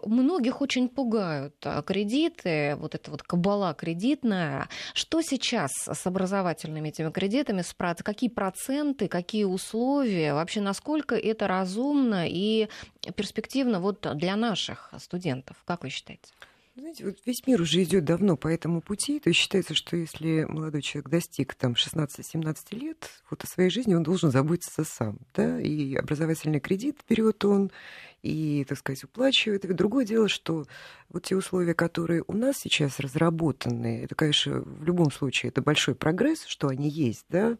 многих очень пугают кредиты, вот эта вот кабала кредитная. Что сейчас с образовательными этими кредитами, какие проценты, какие условия, вообще насколько это разумно и перспективно вот для наших студентов, как вы считаете? Знаете, вот весь мир уже идет давно по этому пути. То есть считается, что если молодой человек достиг там 16-17 лет, вот о своей жизни он должен заботиться сам. Да? И образовательный кредит берет он, и, так сказать, уплачивает. И другое дело, что вот те условия, которые у нас сейчас разработаны, это, конечно, в любом случае, это большой прогресс, что они есть, да,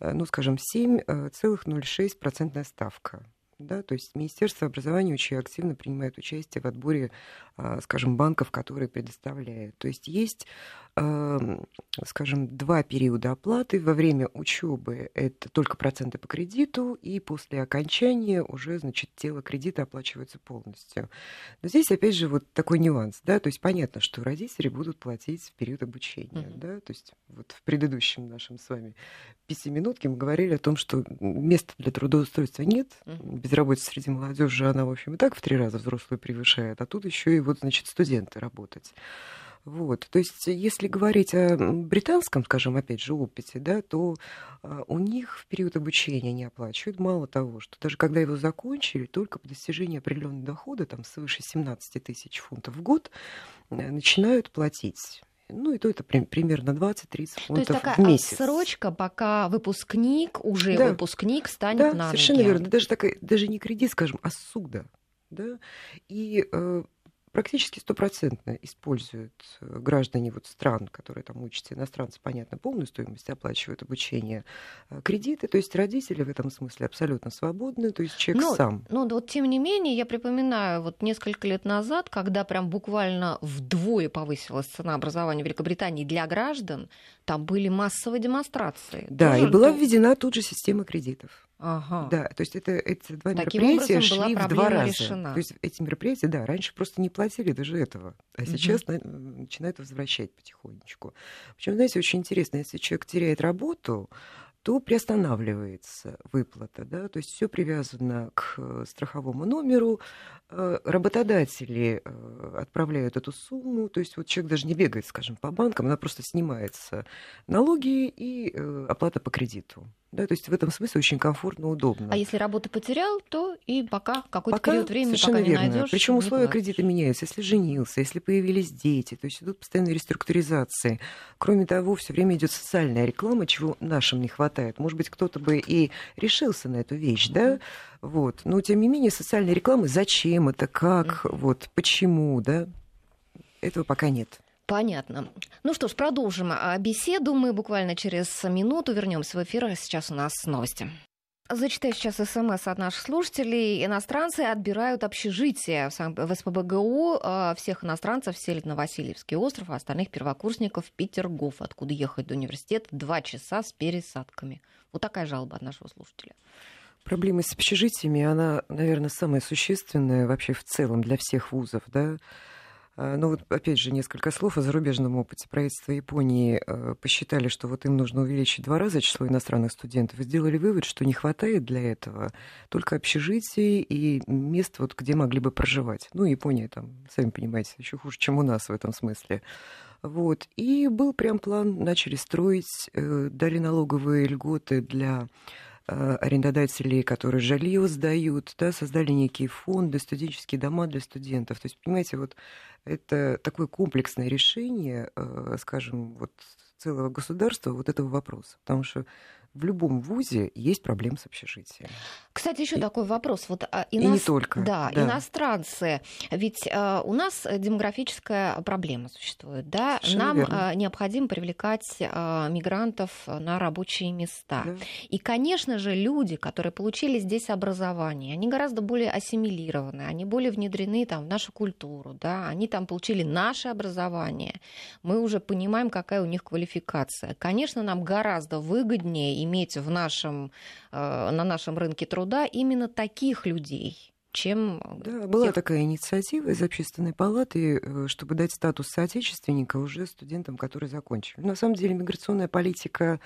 э, ну, скажем, 7,06% ставка да, то есть Министерство образования очень активно принимает участие в отборе, а, скажем, банков, которые предоставляют. То есть есть, скажем, два периода оплаты. Во время учебы это только проценты по кредиту, и после окончания уже, значит, тело кредита оплачивается полностью. Но здесь, опять же, вот такой нюанс, да, то есть понятно, что родители будут платить в период обучения, mm-hmm. да, то есть вот в предыдущем нашем с вами пятиминутке мы говорили о том, что места для трудоустройства нет, mm-hmm безработица среди молодежи, она, в общем, и так в три раза взрослую превышает, а тут еще и вот, значит, студенты работать. Вот. То есть, если говорить о британском, скажем, опять же, опыте, да, то а, у них в период обучения не оплачивают. Мало того, что даже когда его закончили, только по достижении определенного дохода, там свыше 17 тысяч фунтов в год, э, начинают платить. Ну, и то это при, примерно 20-30 фунтов То есть такая в месяц. срочка, пока выпускник, уже да. выпускник станет да, на совершенно верно. Даже, такая, даже не кредит, скажем, а суда. Да? И э, практически стопроцентно используют э, граждане вот стран, которые там учатся, иностранцы, понятно, полную стоимость оплачивают обучение, э, кредиты, то есть родители в этом смысле абсолютно свободны, то есть человек но, сам. Ну, вот тем не менее, я припоминаю, вот несколько лет назад, когда прям буквально вдвое повысилась цена образования в Великобритании для граждан, там были массовые демонстрации. Да, Тоже и была введена тут же система кредитов. Ага. Да, то есть это, эти два Таким мероприятия шли в два раза. Решена. То есть эти мероприятия, да, раньше просто не платили даже этого, а сейчас угу. начинают возвращать потихонечку. Причем, знаете, очень интересно, если человек теряет работу, то приостанавливается выплата. Да? То есть все привязано к э, страховому номеру. Э, работодатели э, отправляют эту сумму. То есть вот человек даже не бегает, скажем, по банкам, она просто снимается налоги и оплата по кредиту. Да, то есть в этом смысле очень комфортно, удобно. А если работу потерял, то и пока какой-то пока, период времени, пока не верно. найдешь. Причем условия кредита меняются. Если женился, если появились дети, то есть идут постоянные реструктуризации. Кроме того, все время идет социальная реклама, чего нашим не хватает. Может быть, кто-то бы и решился на эту вещь, да? Вот. Но тем не менее, социальной рекламы зачем это, как, вот, почему, да? Этого пока нет. Понятно. Ну что ж, продолжим а, беседу. Мы буквально через минуту вернемся в эфир. Сейчас у нас новости. Зачитаю сейчас смс от наших слушателей. Иностранцы отбирают общежитие в СПБГУ. А, всех иностранцев селят на Васильевский остров, а остальных первокурсников в Петергоф, откуда ехать до университета два часа с пересадками. Вот такая жалоба от нашего слушателя. Проблема с общежитиями, она, наверное, самая существенная вообще в целом для всех вузов. Да? А, ну вот опять же несколько слов о зарубежном опыте. Правительство Японии э, посчитали, что вот им нужно увеличить два раза число иностранных студентов и сделали вывод, что не хватает для этого только общежитий и мест, вот, где могли бы проживать. Ну, Япония там, сами понимаете, еще хуже, чем у нас в этом смысле. Вот. И был прям план, начали строить, э, дали налоговые льготы для арендодателей, которые жилье сдают, да, создали некие фонды, студенческие дома для студентов. То есть, понимаете, вот это такое комплексное решение, э, скажем, вот целого государства вот этого вопроса. Потому что в любом вузе есть проблемы с общежитием. Кстати, еще и, такой вопрос. Вот, а, инос... И не только. Да, да. иностранцы. Ведь а, у нас демографическая проблема существует. Да? Нам а, необходимо привлекать а, мигрантов на рабочие места. Да. И, конечно же, люди, которые получили здесь образование, они гораздо более ассимилированы, они более внедрены там, в нашу культуру, да? они там получили наше образование. Мы уже понимаем, какая у них квалификация. Конечно, нам гораздо выгоднее иметь в нашем, э, на нашем рынке труда именно таких людей, чем... Да, была тех... такая инициатива из общественной палаты, э, чтобы дать статус соотечественника уже студентам, которые закончили. На самом деле миграционная политика э,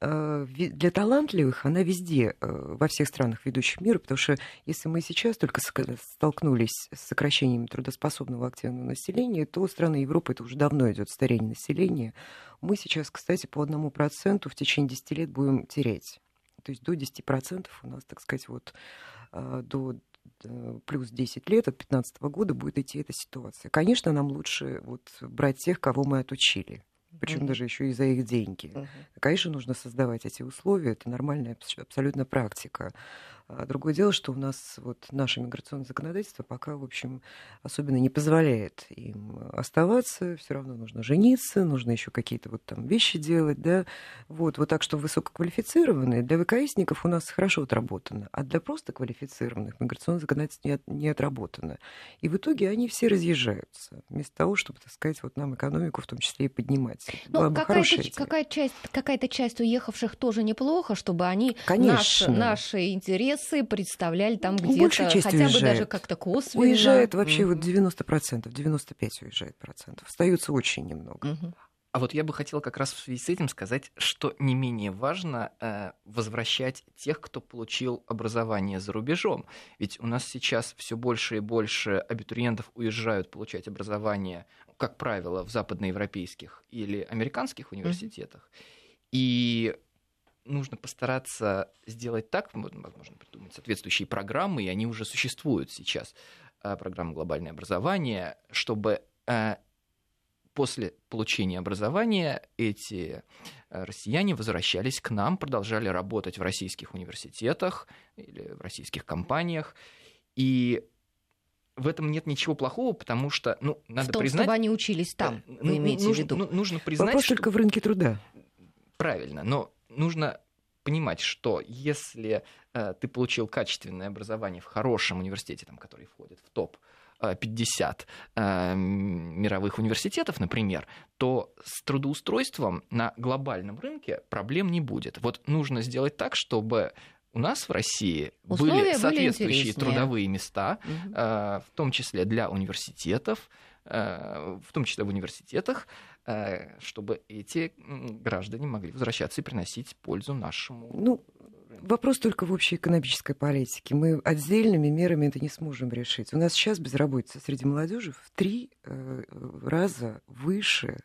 для талантливых она везде, во всех странах ведущих мира, потому что если мы сейчас только столкнулись с сокращением трудоспособного активного населения, то страны Европы это уже давно идет старение населения. Мы сейчас, кстати, по одному проценту в течение 10 лет будем терять. То есть до 10% у нас, так сказать, вот а, до плюс 10 лет, от 2015 года будет идти эта ситуация. Конечно, нам лучше вот брать тех, кого мы отучили причем mm-hmm. даже еще и за их деньги. Mm-hmm. Конечно, нужно создавать эти условия, это нормальная абсолютно практика. А другое дело, что у нас вот наше миграционное законодательство пока, в общем, особенно не позволяет им оставаться. Все равно нужно жениться, нужно еще какие-то вот там вещи делать, да. Вот, вот так что высококвалифицированные для ВКСников у нас хорошо отработано, а для просто квалифицированных миграционное законодательство не, не отработано. И в итоге они все разъезжаются, вместо того, чтобы, так сказать, вот нам экономику в том числе и поднимать. Ну, какая-то, какая часть, какая-то часть уехавших тоже неплохо, чтобы они наши, наши интересы интересы представляли там где-то, хотя уезжает. бы даже как-то косвенно. Уезжает вообще mm-hmm. вот 90%, 95 уезжает процентов. Остается очень немного. Mm-hmm. А вот я бы хотел как раз в связи с этим сказать, что не менее важно э, возвращать тех, кто получил образование за рубежом. Ведь у нас сейчас все больше и больше абитуриентов уезжают получать образование, как правило, в западноевропейских или американских университетах. Mm-hmm. И нужно постараться сделать так, возможно, придумать соответствующие программы, и они уже существуют сейчас, а, программа «Глобальное образование», чтобы а, после получения образования эти а, россияне возвращались к нам, продолжали работать в российских университетах или в российских компаниях. И в этом нет ничего плохого, потому что, ну, надо в том, признать... чтобы они учились там, вы ну, имеете нужно, в виду? Ну, нужно признать, Вопрос что... только в рынке труда. Правильно, но нужно понимать, что если э, ты получил качественное образование в хорошем университете, там, который входит в топ 50 э, э, мировых университетов, например, то с трудоустройством на глобальном рынке проблем не будет. Вот нужно сделать так, чтобы у нас в России Условия были соответствующие были трудовые места, угу. э, в том числе для университетов, э, в том числе в университетах, чтобы эти граждане могли возвращаться и приносить пользу нашему. Ну, вопрос только в общей экономической политике. Мы отдельными мерами это не сможем решить. У нас сейчас безработица среди молодежи в три э, раза выше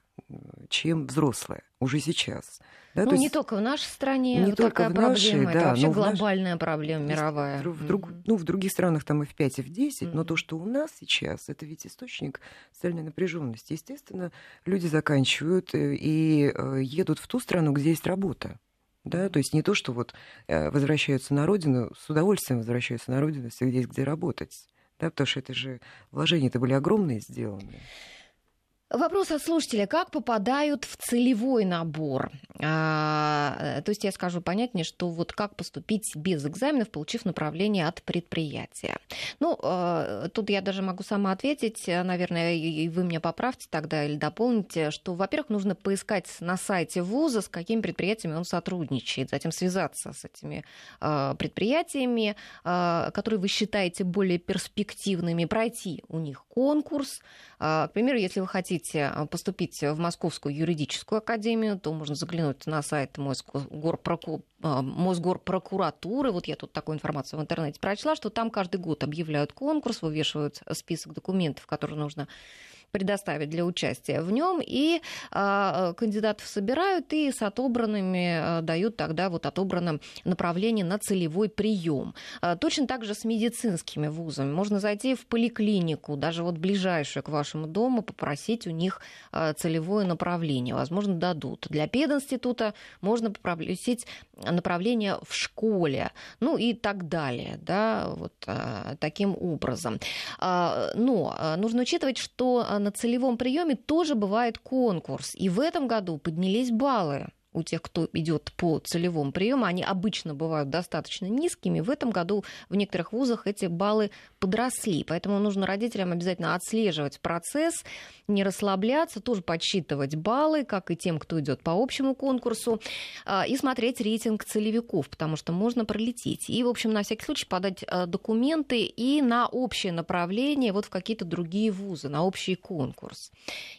чем взрослая уже сейчас. Да, ну, то не есть... только в нашей стране не вот только такая в нашей, проблема, да, это вообще глобальная наш... проблема мировая. В, друг, mm-hmm. ну, в других странах там и в 5, и в 10, mm-hmm. но то, что у нас сейчас, это ведь источник социальной напряженности. Естественно, люди заканчивают э, и э, едут в ту страну, где есть работа. Да, то есть не то, что вот э, возвращаются на родину, с удовольствием возвращаются на родину, если есть где работать. Да, потому что это же вложения-то были огромные сделаны. Вопрос от слушателя. Как попадают в целевой набор? А, то есть я скажу понятнее, что вот как поступить без экзаменов, получив направление от предприятия. Ну, а, тут я даже могу сама ответить, наверное, и вы меня поправьте тогда или дополните, что, во-первых, нужно поискать на сайте вуза, с какими предприятиями он сотрудничает, затем связаться с этими а, предприятиями, а, которые вы считаете более перспективными, пройти у них конкурс. А, к примеру, если вы хотите хотите а, поступить в Московскую юридическую академию, то можно заглянуть на сайт. А, Мосгорпрокуратуры. Вот я тут такую информацию в интернете прочла, что там каждый год объявляют конкурс, вывешивают список документов, которые нужно предоставить для участия в нем, и э, кандидатов собирают и с отобранными э, дают тогда вот отобранным направление на целевой прием. Э, точно так же с медицинскими вузами. Можно зайти в поликлинику, даже вот ближайшую к вашему дому, попросить у них э, целевое направление. Возможно, дадут. Для пединститута можно попросить направление в школе, ну и так далее, да, вот таким образом. Но нужно учитывать, что на целевом приеме тоже бывает конкурс. И в этом году поднялись баллы у тех, кто идет по целевому приему, они обычно бывают достаточно низкими. В этом году в некоторых вузах эти баллы подросли. Поэтому нужно родителям обязательно отслеживать процесс, не расслабляться, тоже подсчитывать баллы, как и тем, кто идет по общему конкурсу, а, и смотреть рейтинг целевиков, потому что можно пролететь. И, в общем, на всякий случай подать а, документы и на общее направление, вот в какие-то другие вузы, на общий конкурс.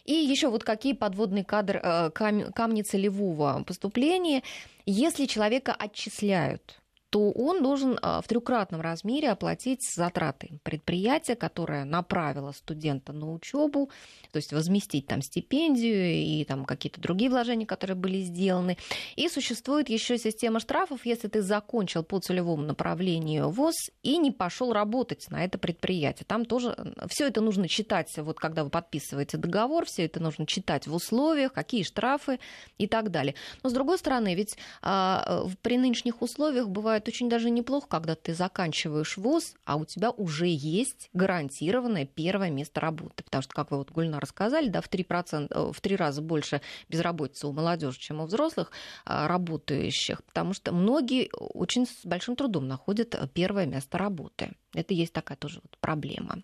И еще вот какие подводные кадры, а, камни целевого поступлении, если человека отчисляют то он должен а, в трехкратном размере оплатить затраты предприятия, которое направило студента на учебу, то есть возместить там стипендию и там какие-то другие вложения, которые были сделаны. И существует еще система штрафов, если ты закончил по целевому направлению ВОЗ и не пошел работать на это предприятие. Там тоже все это нужно читать, вот когда вы подписываете договор, все это нужно читать в условиях, какие штрафы и так далее. Но с другой стороны, ведь а, при нынешних условиях бывают бывает очень даже неплохо, когда ты заканчиваешь вуз, а у тебя уже есть гарантированное первое место работы. Потому что, как вы вот, Гульна, рассказали, да, в 3%, э, в 3 раза больше безработицы у молодежи, чем у взрослых а, работающих, потому что многие очень с большим трудом находят первое место работы. Это есть такая тоже вот проблема.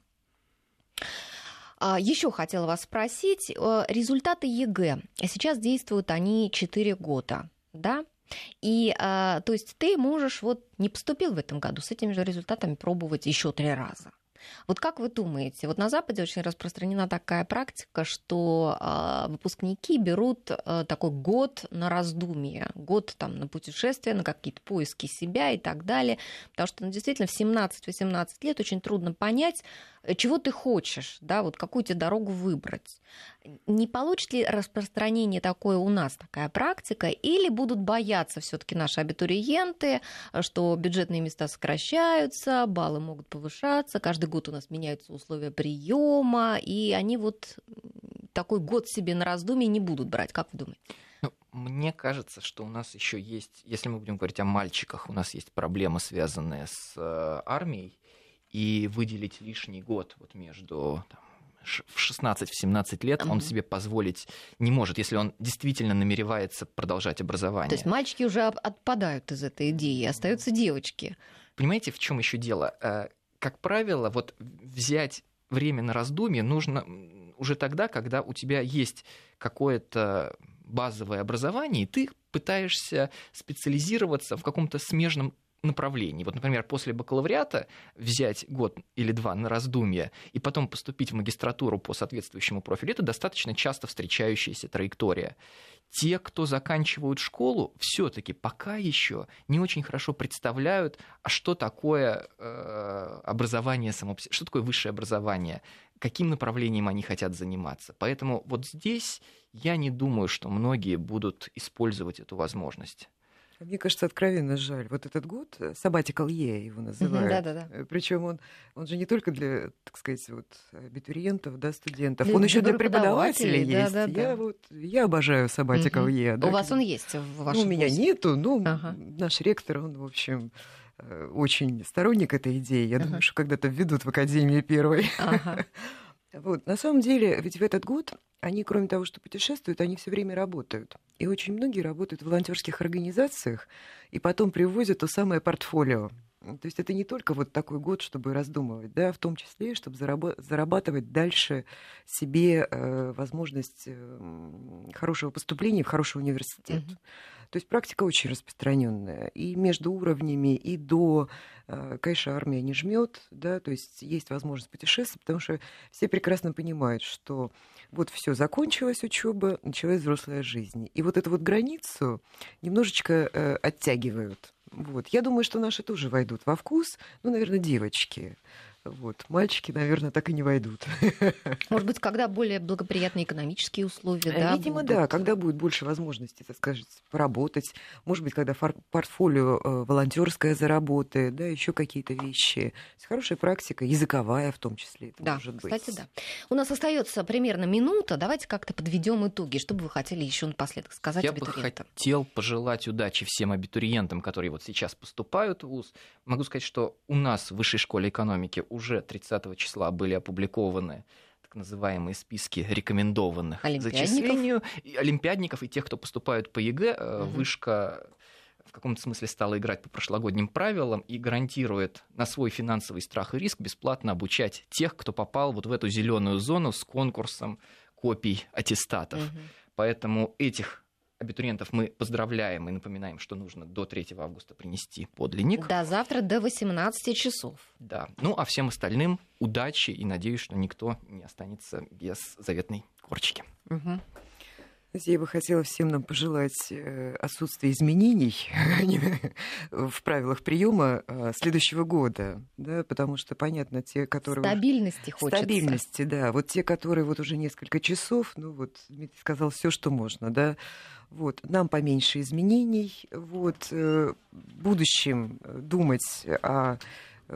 А, Еще хотела вас спросить, э, результаты ЕГЭ. Сейчас действуют они 4 года, да? И, а, то есть, ты можешь, вот не поступил в этом году, с этими же результатами пробовать еще три раза. Вот как вы думаете, вот на Западе очень распространена такая практика, что э, выпускники берут э, такой год на раздумье, год там на путешествие, на какие-то поиски себя и так далее, потому что ну, действительно в 17-18 лет очень трудно понять, Э, чего ты хочешь, да, вот какую тебе дорогу выбрать. Не получит ли распространение такое у нас, такая практика, или будут бояться все таки наши абитуриенты, что бюджетные места сокращаются, баллы могут повышаться, каждый год у нас меняются условия приема, и они вот такой год себе на раздумье не будут брать, как вы думаете? Ну, мне кажется, что у нас еще есть, если мы будем говорить о мальчиках, у нас есть проблема, связанная с э, армией, и выделить лишний год вот между там, в 16-17 лет он себе позволить не может, если он действительно намеревается продолжать образование. То есть мальчики уже отпадают из этой идеи, остаются девочки. Понимаете, в чем еще дело? Как правило, вот взять время на раздумье нужно уже тогда, когда у тебя есть какое-то базовое образование, и ты пытаешься специализироваться в каком-то смежном направлений. Вот, например, после бакалавриата взять год или два на раздумье и потом поступить в магистратуру по соответствующему профилю, это достаточно часто встречающаяся траектория. Те, кто заканчивают школу, все-таки пока еще не очень хорошо представляют, а что такое э, образование само что такое высшее образование, каким направлением они хотят заниматься. Поэтому вот здесь я не думаю, что многие будут использовать эту возможность. Мне кажется, откровенно жаль. Вот этот год, Sabbatical Year его называют. Да-да-да. Э, Причем он, он же не только для, так сказать, вот, абитуриентов, да, студентов, для, он еще для преподавателей есть. Да, да, я, вот, я обожаю Sabbatical угу. Year. Да. У вас он есть в вашем Ну, у меня нету, ну, ага. наш ректор, он, в общем, э, очень сторонник этой идеи. Я ага. думаю, что когда-то введут в Академии первой. Ага. Вот. На самом деле, ведь в этот год они, кроме того, что путешествуют, они все время работают. И очень многие работают в волонтерских организациях и потом привозят то самое портфолио. То есть это не только вот такой год, чтобы раздумывать, да, в том числе, чтобы зарабатывать дальше себе э, возможность э, хорошего поступления в хороший университет. Mm-hmm. То есть практика очень распространенная и между уровнями, и до, э, конечно, армия не жмет, да, то есть есть возможность путешествовать, потому что все прекрасно понимают, что вот все закончилась учеба, началась взрослая жизнь, и вот эту вот границу немножечко э, оттягивают. Вот. Я думаю, что наши тоже войдут во вкус, ну, наверное, девочки. Вот. Мальчики, наверное, так и не войдут. Может быть, когда более благоприятные экономические условия, да? Видимо, будут... да, когда будет больше возможностей, так сказать, поработать. Может быть, когда портфолио э, волонтерское заработает, да, еще какие-то вещи. Хорошая практика, языковая в том числе. Это да, может быть. кстати, да. У нас остается примерно минута. Давайте как-то подведем итоги. Что бы вы хотели еще напоследок сказать Я бы хотел пожелать удачи всем абитуриентам, которые вот сейчас поступают в ВУЗ. Могу сказать, что у нас в Высшей школе экономики уже 30 числа были опубликованы так называемые списки рекомендованных зачислению и олимпиадников и тех, кто поступают по ЕГЭ. Угу. Вышка в каком-то смысле стала играть по прошлогодним правилам и гарантирует на свой финансовый страх и риск бесплатно обучать тех, кто попал вот в эту зеленую зону с конкурсом копий аттестатов. Угу. Поэтому этих абитуриентов мы поздравляем и напоминаем, что нужно до 3 августа принести подлинник. До завтра до 18 часов. Да. Ну, а всем остальным удачи и надеюсь, что никто не останется без заветной корочки. Угу. Я бы хотела всем нам пожелать э, отсутствия изменений в правилах приема а, следующего года, да, потому что, понятно, те, которые... Стабильности хочется. Стабильности, да. Вот те, которые вот уже несколько часов, ну вот Дмитрий сказал все, что можно, да, вот, нам поменьше изменений, вот, э, в будущем думать о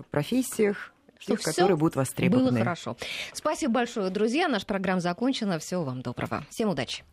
профессиях, тех, которые будут востребованы. Было хорошо. Спасибо большое, друзья. Наша программа закончена. Всего вам доброго. Всем удачи.